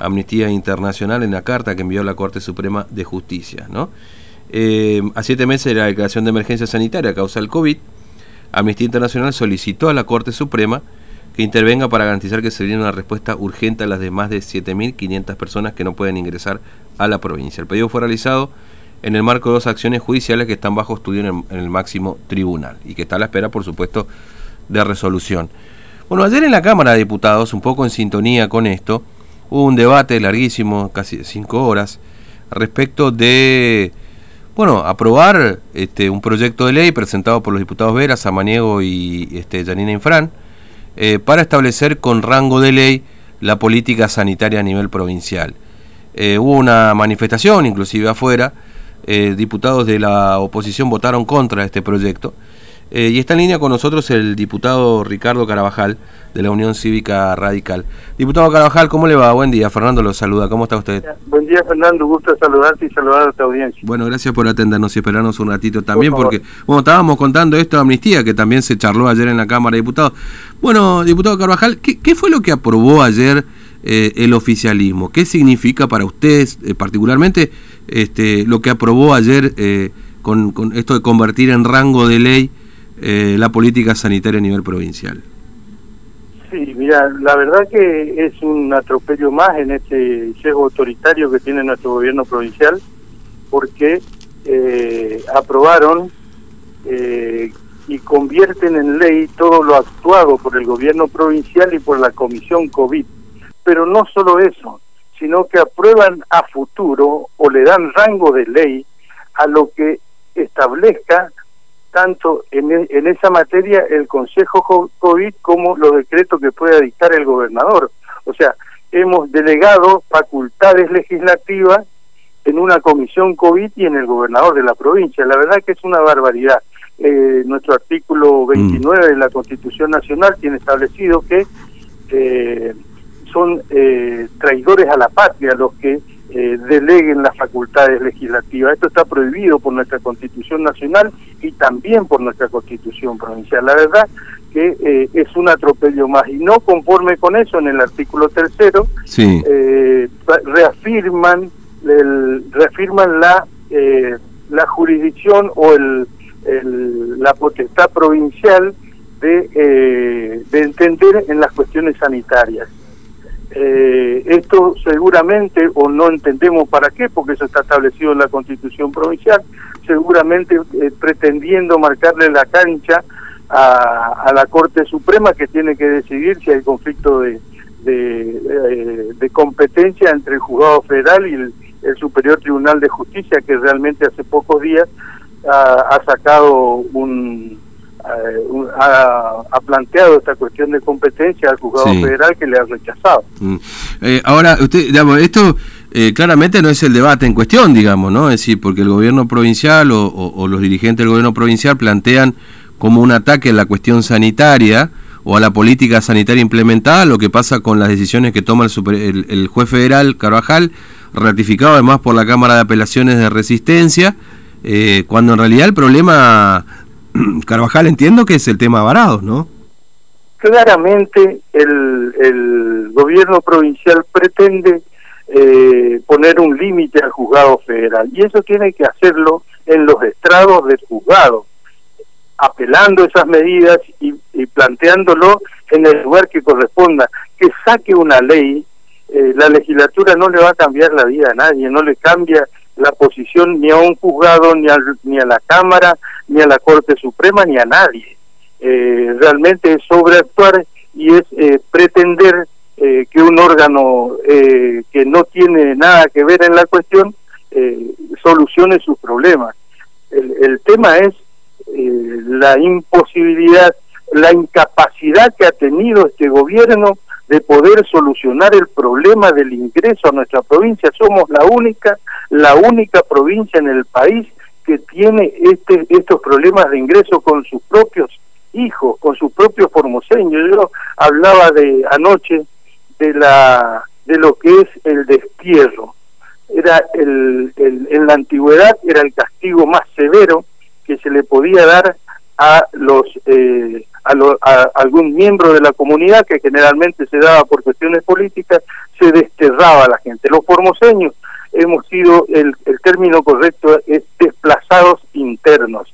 Amnistía Internacional en la carta que envió la Corte Suprema de Justicia. ¿no? Eh, a siete meses de la declaración de emergencia sanitaria a causa del COVID, Amnistía Internacional solicitó a la Corte Suprema que intervenga para garantizar que se dé una respuesta urgente a las de más de 7.500 personas que no pueden ingresar a la provincia. El pedido fue realizado en el marco de dos acciones judiciales que están bajo estudio en el, en el máximo tribunal y que está a la espera, por supuesto, de resolución. Bueno, ayer en la Cámara de Diputados, un poco en sintonía con esto, hubo un debate larguísimo, casi cinco horas, respecto de, bueno, aprobar este, un proyecto de ley presentado por los diputados Vera, Samaniego y este, Janina Infran, eh, para establecer con rango de ley la política sanitaria a nivel provincial. Eh, hubo una manifestación, inclusive afuera, eh, diputados de la oposición votaron contra este proyecto eh, y está en línea con nosotros el diputado Ricardo Carabajal, de la Unión Cívica Radical. Diputado Carabajal, ¿cómo le va? Buen día, Fernando lo saluda, ¿cómo está usted? Buen día, Fernando, gusto saludarte y saludar a tu audiencia. Bueno, gracias por atendernos y esperarnos un ratito también, porque, bueno, estábamos contando esto de amnistía, que también se charló ayer en la Cámara de Diputados. Bueno, diputado Carabajal, ¿qué, fue lo que aprobó ayer eh, el oficialismo? ¿Qué significa para usted, eh, particularmente, este, lo que aprobó ayer con, con esto de convertir en rango de ley eh, la política sanitaria a nivel provincial. Sí, mira, la verdad que es un atropello más en este sesgo autoritario que tiene nuestro gobierno provincial, porque eh, aprobaron eh, y convierten en ley todo lo actuado por el gobierno provincial y por la comisión COVID. Pero no solo eso, sino que aprueban a futuro o le dan rango de ley a lo que establezca tanto en, e, en esa materia el Consejo COVID como los decretos que pueda dictar el gobernador. O sea, hemos delegado facultades legislativas en una comisión COVID y en el gobernador de la provincia. La verdad que es una barbaridad. Eh, nuestro artículo 29 mm. de la Constitución Nacional tiene establecido que eh, son eh, traidores a la patria los que eh, deleguen las facultades legislativas. Esto está prohibido por nuestra Constitución Nacional y también por nuestra Constitución Provincial. La verdad que eh, es un atropello más. Y no conforme con eso, en el artículo tercero, eh, reafirman, el, reafirman la, la jurisdicción o el, la potestad provincial de, de entender en las cuestiones sanitarias. Eh, esto seguramente, o no entendemos para qué, porque eso está establecido en la constitución provincial, seguramente eh, pretendiendo marcarle la cancha a, la Corte Suprema que tiene que decidir si hay conflicto de, de, eh, competencia entre el juzgado federal y el, Superior Tribunal de Justicia, que realmente hace pocos días ha sacado un, eh, ha, planteado esta cuestión de competencia al juzgado federal que le ha rechazado. Mm. Eh, ahora, usted, digamos, esto eh, claramente no es el debate en cuestión, digamos, ¿no? Es decir, porque el gobierno provincial o, los dirigentes del gobierno provincial plantean como un ataque a la cuestión sanitaria o a la política sanitaria implementada, lo que pasa con las decisiones que toma el, el juez federal Carvajal, ratificado además por la Cámara de Apelaciones de Resistencia, cuando en realidad el problema Carvajal entiendo que es el tema varado, ¿no? Claramente el, el gobierno provincial pretende eh, poner un límite al juzgado federal y eso tiene que hacerlo en los estrados del juzgado, apelando esas medidas y, planteándolo en el lugar que corresponda, que saque una ley, eh, la legislatura no le va a cambiar la vida a nadie, no le cambia la posición ni a un juzgado, ni a, ni a la Cámara, ni a la Corte Suprema, ni a nadie. Eh, realmente es sobreactuar y es eh, pretender eh, que un órgano que no tiene nada que ver en la cuestión solucione sus problemas. El, el tema es la imposibilidad, la incapacidad que ha tenido este gobierno de poder solucionar el problema del ingreso a nuestra provincia. Somos la única, la única provincia en el país que tiene este, estos problemas de ingreso con sus propios hijos, con sus propios formoseños. Yo hablaba de anoche de la de lo que es el destierro. Era el, en la antigüedad era el castigo más severo que se le podía dar a los eh, a, algún miembro de la comunidad que generalmente se daba por cuestiones políticas se desterraba a la gente. Los formoseños hemos sido, el, el término correcto es desplazados internos.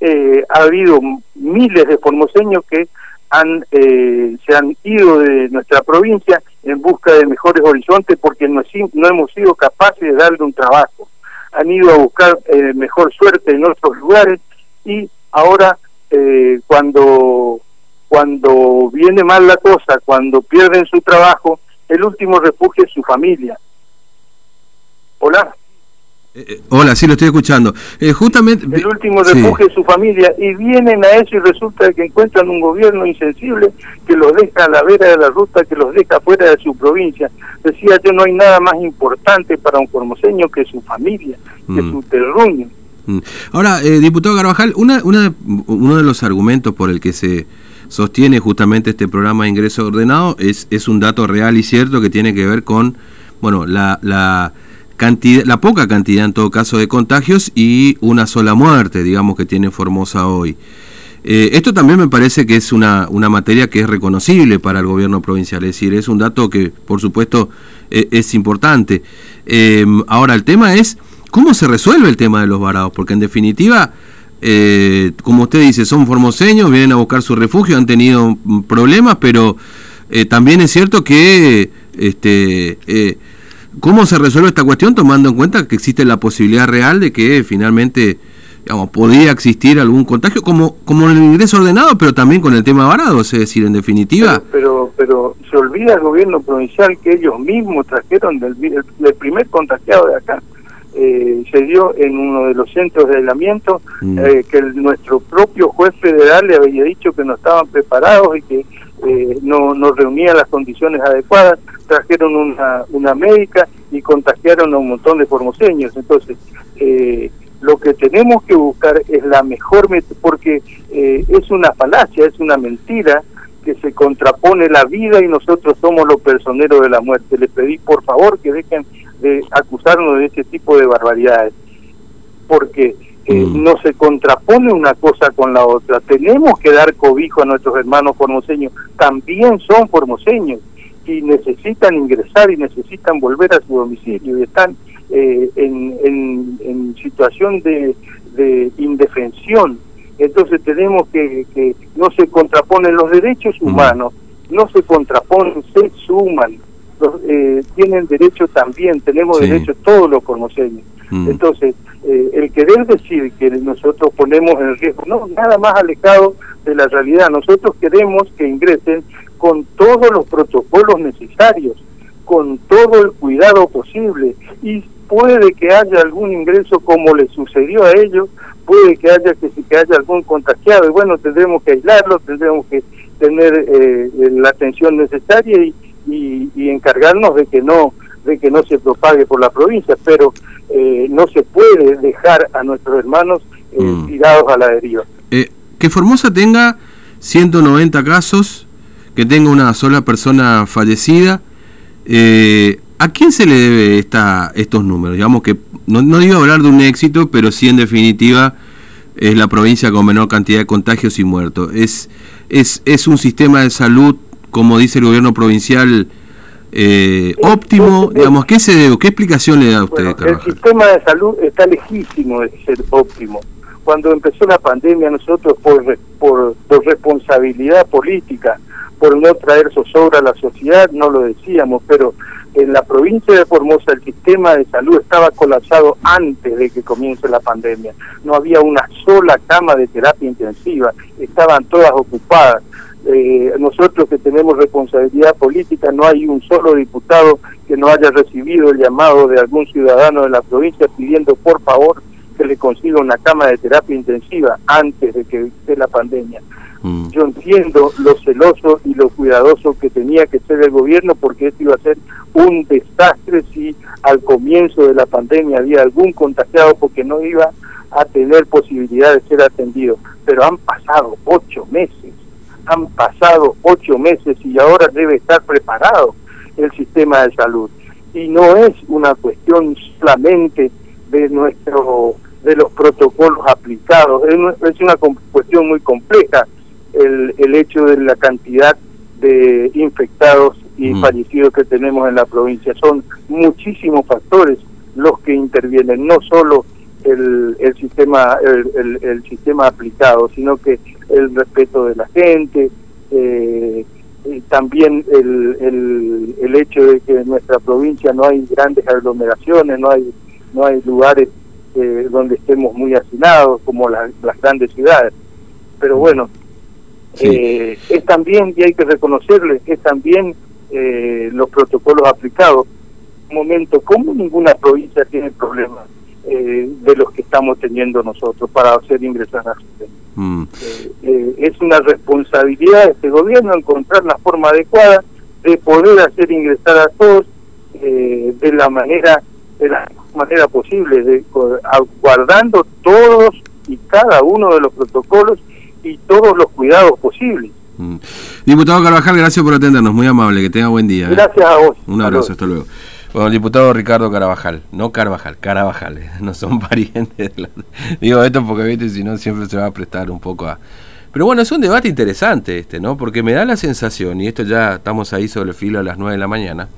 Eh, ha habido miles de formoseños que han eh, se han ido de nuestra provincia en busca de mejores horizontes porque no, hemos sido capaces de darle un trabajo. Han ido a buscar eh, mejor suerte en otros lugares y ahora eh, cuando cuando viene mal la cosa, cuando pierden su trabajo, el último refugio es su familia. Hola. Eh, eh, hola, sí, lo estoy escuchando. Eh, justamente. El último refugio es su familia y vienen a eso y resulta que encuentran un gobierno insensible que los deja a la vera de la ruta, que los deja fuera de su provincia. Decía yo, no hay nada más importante para un formoseño que su familia, que mm. su terruño. Mm. Ahora, diputado Carvajal, una, una, uno de los argumentos por el que se sostiene justamente este programa de ingreso ordenado es, es un dato real y cierto que tiene que ver con, bueno, la, la la poca cantidad en todo caso de contagios y una sola muerte, digamos, que tiene Formosa hoy. Eh, esto también me parece que es una, una materia que es reconocible para el gobierno provincial, es decir, es un dato que por supuesto e, es importante. Em, ahora, el tema es cómo se resuelve el tema de los varados, porque en definitiva, eh, como usted dice, son formoseños, vienen a buscar su refugio, han tenido problemas, pero eh, también es cierto que este, ¿Cómo se resuelve esta cuestión tomando en cuenta que existe la posibilidad real de que finalmente digamos, podía existir algún contagio, como, como en el ingreso ordenado, pero también con el tema varado, es decir, en definitiva... Pero, pero, se olvida el gobierno provincial que ellos mismos trajeron del el primer contagiado de acá. Eh, se dio en uno de los centros de aislamiento mm. eh, que nuestro propio juez federal le había dicho que no estaban preparados y que eh, no, no reunían las condiciones adecuadas trajeron una, una médica y contagiaron a un montón de formoseños. Entonces, eh, lo que tenemos que buscar es la mejor, porque eh, es una falacia, es una mentira que se contrapone la vida y nosotros somos los personeros de la muerte. Les pedí por favor que dejen de acusarnos de ese tipo de barbaridades, porque eh, mm. no se contrapone una cosa con la otra. Tenemos que dar cobijo a nuestros hermanos formoseños, también son formoseños y necesitan ingresar y necesitan volver a su domicilio y están eh, en, en, situación de, de, indefensión. Entonces tenemos que, que no se contraponen los derechos mm. humanos, no se contraponen, se suman. eh, tienen derecho también, tenemos derecho todos los conoceños. Mm. Entonces, eh, el querer decir que nosotros ponemos en riesgo, no, nada más alejado de la realidad. Nosotros queremos que ingresen con todos los protocolos necesarios, con todo el cuidado posible y puede que haya algún ingreso como le sucedió a ellos, puede que haya que, que haya algún contagiado y bueno, tendremos que aislarlo, tendremos que tener eh, la atención necesaria y, y, encargarnos de que no de que no se propague por la provincia, pero eh, no se puede dejar a nuestros hermanos eh, mm. tirados a la deriva. que Formosa tenga 190 casos que tenga una sola persona fallecida. Eh, ¿A quién se le debe esta, estos números? Digamos que no, no digo hablar de un éxito, pero sí en definitiva es la provincia con menor cantidad de contagios y muertos. Es, es, es un sistema de salud, como dice el gobierno provincial, eh, óptimo. Digamos, ¿qué se debe? ¿Qué explicación le da a usted? el sistema de salud está lejísimo de ser óptimo. Cuando empezó la pandemia, nosotros por, por, por responsabilidad política, por no traer zozobra a la sociedad, no lo decíamos, pero en la provincia de Formosa el sistema de salud estaba colapsado antes de que comience la pandemia. No había una sola cama de terapia intensiva, estaban todas ocupadas. Eh, nosotros que tenemos responsabilidad política, no hay un solo diputado que no haya recibido el llamado de algún ciudadano de la provincia pidiendo por favor que le consiga una cama de terapia intensiva antes de que esté la pandemia. Mm. Yo entiendo lo celoso y lo cuidadoso que tenía que ser el gobierno porque esto iba a ser un desastre si al comienzo de la pandemia había algún contagiado porque no iba a tener posibilidad de ser atendido. Pero han pasado ocho meses, han pasado ocho meses y ahora debe estar preparado el sistema de salud. Y no es una cuestión solamente de nuestro de los protocolos aplicados, es una cuestión muy compleja el, el hecho de la cantidad de infectados y Mm. fallecidos que tenemos en la provincia. Son muchísimos factores los que intervienen, no solo el, el sistema el, el- el sistema aplicado, sino que el respeto de la gente, eh, y también el, el, el hecho de que en nuestra provincia no hay grandes aglomeraciones, no hay no hay lugares eh, donde estemos muy hacinados como las- las grandes ciudades. Pero bueno, Sí. eh, es también, y hay que reconocerle, es también eh, los protocolos aplicados. Un momento, como ninguna provincia tiene problemas eh, de los que estamos teniendo nosotros para hacer ingresar a Mm. eh, eh, es una responsabilidad de este gobierno encontrar la forma adecuada de poder hacer ingresar a todos eh, de la manera de la manera posible de guardando todos y cada uno de los protocolos y todos los cuidados posibles Mm. Diputado Carvajal, gracias por atendernos, muy amable, que tenga buen día. ¿eh? gracias a vos Un abrazo, hasta luego. Bueno, el diputado Ricardo Carabajal, no Carvajal, Carabajal, eh, no son parientes. de la- Digo esto porque, viste, si no siempre se va a prestar un poco a... Pero bueno, es un debate interesante este, ¿no? Porque me da la sensación, y esto ya estamos ahí sobre el filo a las 9 de la mañana,